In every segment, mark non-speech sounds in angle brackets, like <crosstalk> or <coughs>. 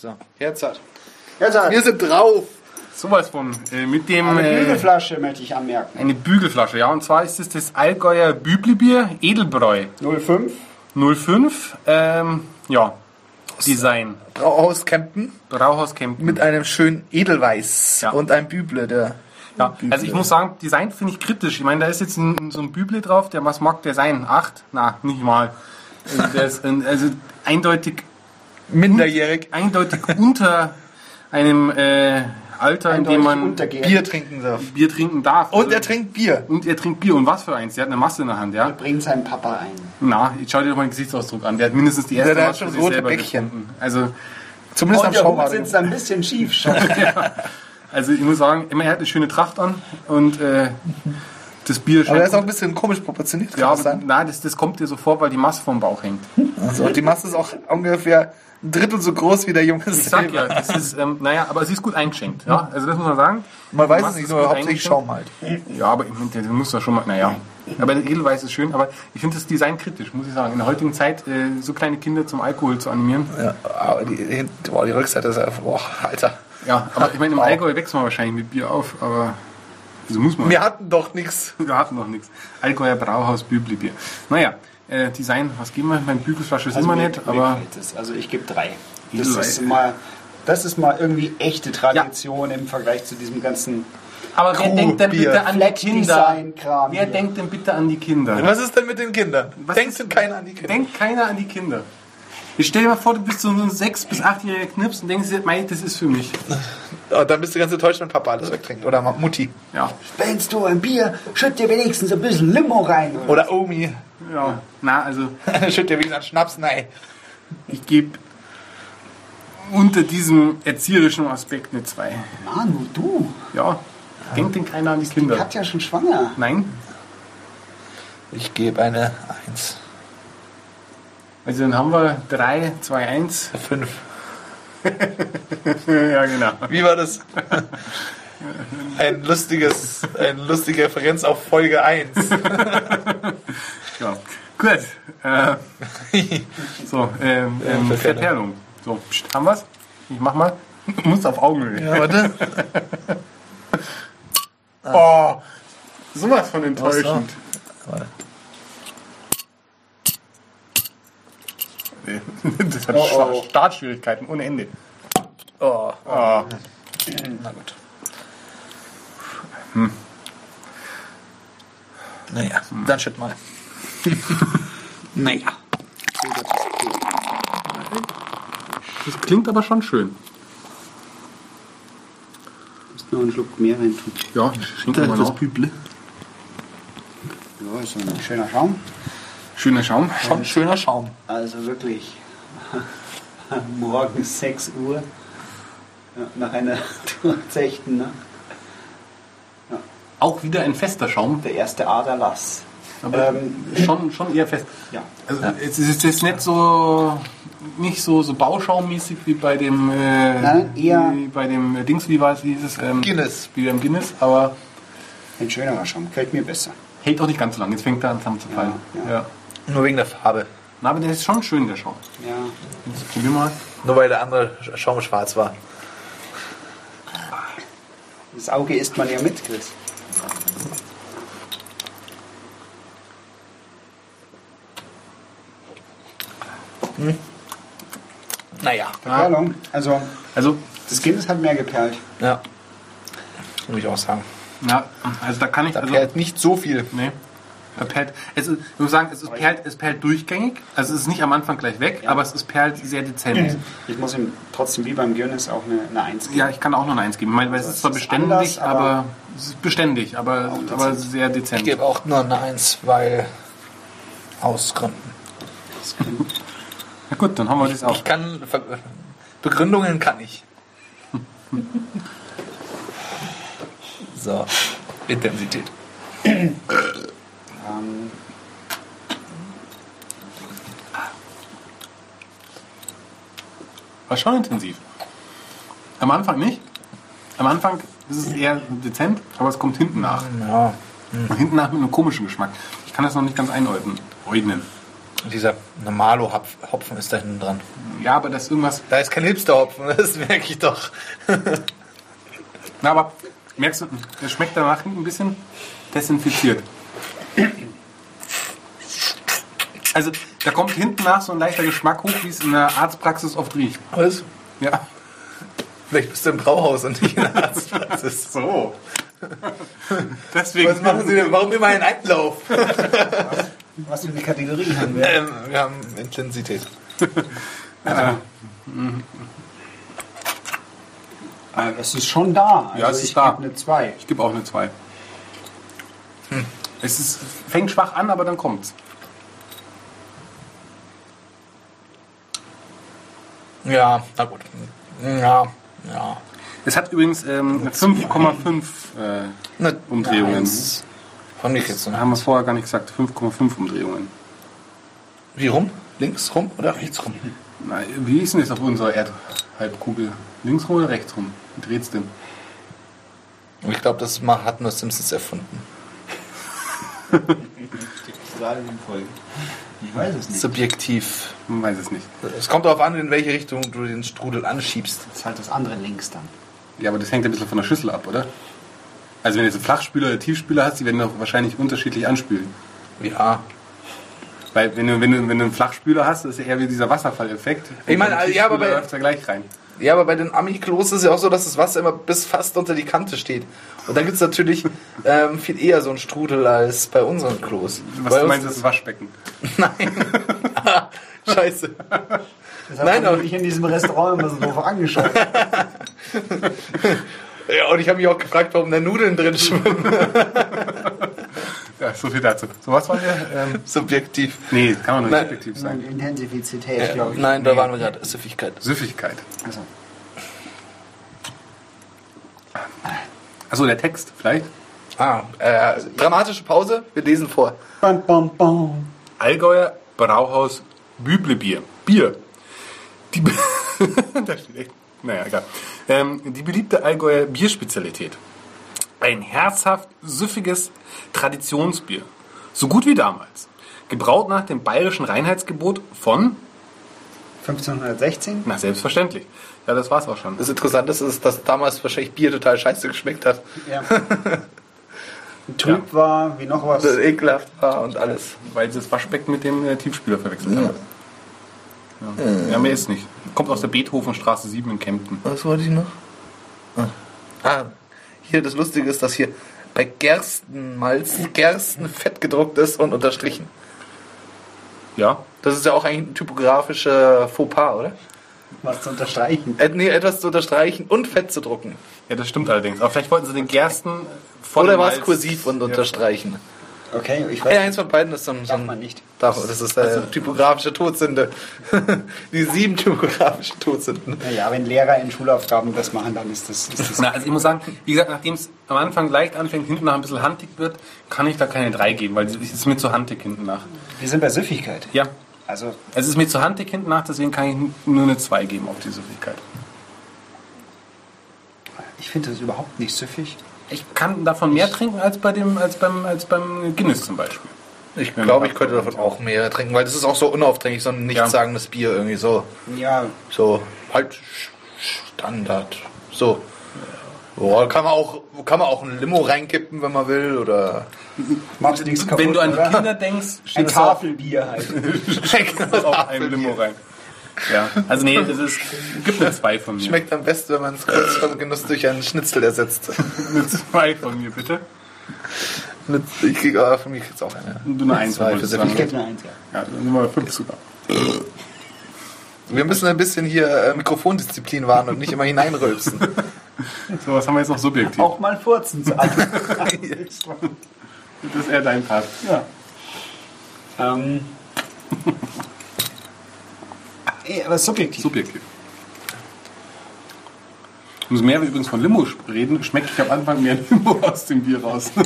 So. Jetzt hat Wir sind drauf. Sowas von. Äh, mit dem. eine Äh, Bügelflasche möchte ich anmerken. eine Bügelflasche, ja. Und zwar ist es das Allgäuer Büblibier Edelbräu 05. 05. Ähm, ja. Design. Brauhaus Kempten Brauhaus Kempten. mit einem schönen Edelweiß Ja. und einem Büble. Der Ja, also ich muss sagen, Design finde ich kritisch. Ich meine, da ist jetzt ein, so ein Büble drauf, der was mag der sein? Acht? Na, nicht mal. Also Der ist ein, also eindeutig, minderjährig eindeutig unter einem äh, Alter, in dem man untergehen. Bier trinken darf. Bier trinken darf. Und Also- er trinkt Bier. und er trinkt Bier. Und was für eins? Der hat eine Masse in der Hand, ja? Bringt seinen Papa ein. Na, jetzt schau dir doch mal den Gesichtsausdruck an. Der hat mindestens die erste Der hat Masse schon sich rote Bäckchen. gefunden. Also, Zumindest am Und der Hut Schaumarkt. sitzt ein bisschen schief. Schau. <laughs> also ich muss sagen, immer er hat eine schöne Tracht an und äh, das Bier Aber er ist auch ein bisschen komisch proportioniert, kann Ja, das aber, sein? nein, das, das kommt dir so vor, weil die Masse vom Bauch hängt. Also, die Masse ist auch ungefähr ein Drittel so groß wie der Junge Ich sag ja, das ist, ähm, naja, aber sie ist gut eingeschenkt. Ja, also das muss man sagen. Man weiß es nicht, nur hauptsächlich. Schaum halt. Ja, aber ich meine, der muss da schon mal, naja. Aber der Edelweiß ist schön, aber ich finde das Design kritisch, muss ich sagen. In der heutigen Zeit, äh, so kleine Kinder zum Alkohol zu animieren. Ja, aber die, boah, die Rückseite ist einfach, boah, Alter. Ja, aber ich meine, im. Allgäu wächst man wahrscheinlich mit Bier auf, aber so muss man. Wir hatten doch nichts. Wir hatten noch nichts. Allgäuer Brauhaus Büblibier. Naja, äh, Design, was geben wir? Meine Bügelflasche ist immer mir- nicht, mir aber. Also ich gebe drei. Das ist, mal, das ist mal irgendwie echte Tradition im Vergleich zu diesem ganzen Aber wer denkt denn bitte an die Kinder? Wer hier. denkt denn bitte an die Kinder? Was ist denn mit den Kindern? Was Denkt denn keiner an die Kinder? Denkt keiner an die Kinder. Ich stell dir mal vor, du bist so ein sechs- bis achtjähriger Knips und denkst dir, mei, das ist für mich. Oh, dann bist du ganz enttäuscht, wenn Papa alles wegtrinkt. Oder Mutti. Ja. Wennst du ein Bier, schütt dir wenigstens ein bisschen Limo rein. Oder Omi. ja. Na, also <laughs> Schütt dir wie gesagt Schnaps, nein. ich gebe unter diesem erzieherischen Aspekt eine 2. Manu, du. Ja. Denkt denn keiner an die Kinder? Katja schon schwanger. Nein? Ich gebe eine 1. Also dann haben wir 3, 2, 1. 5. Ja, genau. Wie war das? Ein lustiges, eine lustige Referenz auf Folge 1. <laughs> Ja. Gut. Äh, so, ähm, ähm, Verperlung. So, pst, haben wir's? Ich mach mal. <laughs> Du musst auf Augenhöhe. Ja, warte. <laughs> Oh, sowas von enttäuschend. Warte. Nee, <laughs> Das hat Oh, oh. Startschwierigkeiten ohne Ende. Oh, Oh. na gut. Naja, dann schütt mal. <laughs> Naja. Das klingt aber schon schön. Musst noch einen Schluck mehr rein tun. Ja, schenken wir noch. Büble. Ja, ist ein schöner Schaum. Schöner Schaum. Schon schöner Schaum. Also wirklich <laughs> morgens 6 Uhr ja, nach einer <laughs> durchzechten Nacht. Auch wieder ein fester Schaum. Der erste Aderlass. Aber Ähm, schon, schon eher fest. ja. Also es ist jetzt nicht so nicht so, so bauschaummäßig wie bei dem äh, Nein, eher- wie bei dem Dings, wie war es dieses ähm, Guinness. Wie beim Guinness, aber Ein schönerer Schaum. Gefällt mir besser. hält auch nicht ganz so lang. Jetzt fängt er an zusammenzufallen. Ja, Ja, ja. Nur wegen der Farbe. Na, aber der ist schon schön, der Schaum. Ja. Jetzt probier mal. Nur weil der andere Schaum schwarz war. Das Auge isst man ja mit, Chris. Naja. Perlung. Also, Also, das Kind hat mehr geperlt. Ja. Muss ich auch sagen. ja, also da kann ich Da also perlt nicht so viel. Nee. Er perlt, es ist, ich muss sagen, es ist perlt, es perlt durchgängig. Also es ist nicht am Anfang gleich weg, aber es ist perlt sehr dezent. Ich muss ihm trotzdem wie beim Guinness auch eine, eine 1 geben. Ja, ich kann auch noch eine Eins geben. Ich meine, weil es Also ist zwar es ist beständig, anders, aber, aber- es ist beständig, aber, aber sehr dezent. Ich gebe auch nur eine 1, weil aus Gründen. Na gut, dann haben wir das auch. Ich kann Begründungen kann ich. <laughs> So, Intensität. <coughs> War schon intensiv. Am Anfang nicht. Am Anfang ist es eher dezent, aber es kommt hinten nach. Ja. Und hinten nach mit einem komischen Geschmack. Ich kann das noch nicht ganz einordnen. Ordnen. Dieser normalo Hopfen ist da hinten dran. Ja, aber das ist irgendwas. Da ist kein Hipster-Hopfen, <laughs> das merke ich doch. Na, aber merkst du, der schmeckt danach ein bisschen desinfiziert. Also, da kommt hinten nach so ein leichter Geschmack hoch, wie es in der Arztpraxis oft riecht. Was? Ja. Vielleicht bist du im Brauhaus und nicht in der Arztpraxis. <laughs> So. <laughs> Deswegen. Was machen Sie denn? Warum immer ein Einlauf? Was für eine Kategorie haben wir? Ähm, wir haben Intensität. <laughs> Ah, Es ist schon da. Also Ja, es ist ich da. gebe eine 2. Ich gebe auch eine 2. Es ist, fängt schwach an, aber dann kommt's. Ja, na gut. Ja, ja. Es hat übrigens ähm, 5,5 äh, Ne, Umdrehungen. eins. Von mir jetzt. Ne? haben wir es vorher gar nicht gesagt. 5,5 Umdrehungen. Wie rum? Links rum oder rechts rum? Na, wie ist denn das auf unserer Erdhalbkugel? Links rum oder rechts rum? Wie dreht's denn? Ich glaube, das mal hat nur Simpsons erfunden. <laughs> Ich weiß es nicht. Subjektiv. Man weiß es nicht. Es kommt darauf an, in welche Richtung du den Strudel anschiebst. Das ist halt das andere links dann. Ja, aber das hängt ein bisschen von der Schüssel ab, oder? Also wenn du jetzt einen Flachspüler oder Tiefspüler hast, die werden doch wahrscheinlich unterschiedlich anspülen. Ja. Weil wenn du, wenn du, wenn du einen Flachspüler hast, ist ja eher wie dieser Wasserfalleffekt. Ich meine, ja, aber bei- läuft's ja gleich rein. Ja, aber bei den Ami-Klos ist es ja auch so, dass das Wasser immer bis fast unter die Kante steht. Und da gibt es natürlich ähm, viel eher so einen Strudel als bei unseren Klos. Was bei du meinst, ist das Waschbecken. <laughs> Nein. Ah, <laughs> Scheiße. Das Nein, aber- habe ich in diesem Restaurant immer so doof angeschaut. <laughs> Ja, und ich habe mich auch gefragt, warum da Nudeln drin schwimmen. Ja, so viel dazu. So, was war wir? Ähm, <laughs> Subjektiv. nee, kann auch nur Nein. subjektiv sein. Intensivität, glaube ich. Nein, da waren wir gerade. Süffigkeit. Süffigkeit. Also, Achso, der Text vielleicht. Ah, äh, dramatische Pause. Wir lesen vor. bam, bam, bam. Allgäuer Brauhaus Büblebier. Bier. Die, <laughs> da steht echt, naja, egal. Ähm, die beliebte Allgäuer Bierspezialität. Ein herzhaft süffiges Traditionsbier. So gut wie damals. Gebraut nach dem bayerischen Reinheitsgebot von, 1516? na selbstverständlich. Ja, das war's auch schon. Das Interessante ist, dass damals wahrscheinlich Bier total scheiße geschmeckt hat. Ja. <laughs> Trüb war, wie noch was. Das ekelhaft war und alles. Weil sie das Waschbecken mit dem äh, Tiefspüler verwechselt haben. Ja. ja, mehr ist nicht. Kommt aus der Beethovenstraße 7 in Kempten. Was wollte ich noch? Ah. Hier das Lustige ist, dass hier bei Gerstenmalz Gerstenfett gedruckt ist und unterstrichen. Ja, Das ist ja auch eigentlich ein typografischer Fauxpas, oder? Was zu unterstreichen. Äh, nee, etwas zu unterstreichen und fett zu drucken. Ja, das stimmt allerdings. Aber vielleicht wollten sie den Gersten von Oder war es kursiv und Ja. Okay, ich weiß Ja, eins von beiden ist so ein. So Darf ein man nicht. Darf, das ist äh, typografische Todsünde. <laughs> Die sieben typografischen Todsünden. Naja, wenn Lehrer in Schulaufgaben das machen, dann ist das. Ist das Na, also ich muss sagen, wie gesagt, nachdem es am Anfang leicht anfängt, hinten nach ein bisschen handig wird, kann ich da keine 3 geben, weil es ist mir zu handig hinten nach. wir sind bei Süffigkeit. Ja, Also, es ist mir zu handig hinten nach, deswegen kann ich nur eine 2 geben auf die Süffigkeit. ich finde das überhaupt nicht süffig. Ich kann davon mehr trinken als, bei dem, als, beim, als beim Guinness zum Beispiel. Ich glaube, ich könnte davon auch mehr trinken, weil das ist auch so unaufdringlich, so ein nichtssagendes Bier irgendwie so. Ja, So, halt Standard. So. Boah, kann man auch, kann man auch ein Limo reinkippen, wenn man will, oder. <laughs> macht nichts kaputt. Wenn du an die? Kinder denkst, Ein steht es auch Tafelbier halt. <laughs> auf ein Limo rein. Ja, also nee, das ist, gibt eine 2 von mir. Schmeckt am besten, wenn man es kurz vor dem Genuss durch einen Schnitzel ersetzt. <laughs> eine 2 von mir, bitte. Ich kriege aber von mir jetzt auch eine. Du eine 1 Zwei für. Ich gebe eine Eins, ja. Ja, dann sind wir 5 sogar. Wir müssen ein bisschen hier äh, Mikrofondisziplin wahren und nicht immer hineinrülpsen. <laughs> So, was haben wir jetzt noch subjektiv? Auch mal furzen zu <laughs> Das ist eher dein Part. Ja. Ähm. Ey, aber subjektiv. Subjektiv. Umso mehr wir übrigens von Limo reden, schmeckt ich am Anfang mehr <laughs> Limo aus dem Bier raus. <laughs>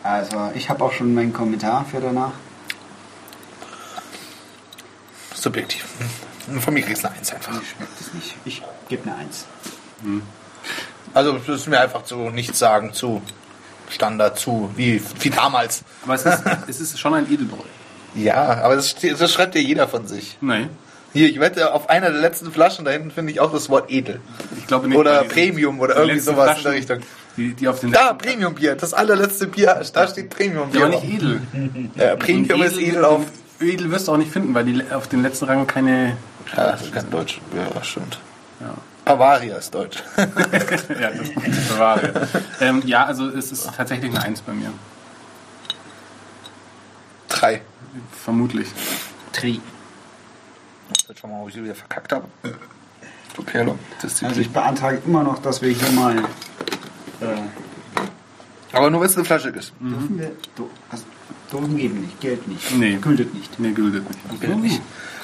Also, ich habe auch schon meinen Kommentar für danach. Subjektiv. Von mir kriegst du eine Eins einfach. Mir schmeckt es nicht. Ich gebe eine Eins. Also, das ist mir einfach zu nichts sagen, zu. Standard zu, wie, wie damals. Aber es ist, es ist schon ein Edelbräu. Ja, aber das, das schreibt ja jeder von sich. Nein. Hier, ich wette, auf einer der letzten Flaschen da hinten finde ich auch das Wort edel. Ich glaube nicht. Oder Premium oder irgendwie sowas in der Flaschen, Richtung. Die, die auf den Da, Premium-Bier, das allerletzte Bier, da steht Premium-Bier. Ja, aber nicht edel. Ja, Premium Und ist edel auf. Edel wirst du auch nicht finden, weil die auf den letzten Rang keine. Ja, das ist kein Deutsch. Ja, stimmt. Ja. Bavaria ist Deutsch. <laughs> ja, das ist wahr. ähm, ja, also es ist tatsächlich eine Eins bei mir. Drei. Vermutlich. Tri. Jetzt schon mal, ob ich wieder verkackt habe. Du Perlo. Also ich beantrage immer noch, dass wir hier mal. Äh, Aber nur wenn es eine Flasche ist. dürfen wir. Do, also, Dosen geben nicht, Geld nicht. Nee. Gültet nicht. Nee, gültet nicht.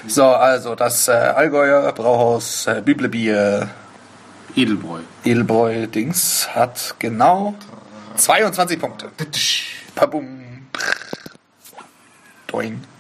So, also das äh, Allgäuer Brauhaus äh, Biblebier Edelbräu. Edelbräu-Dings hat genau 22 Punkte. Pabum. point.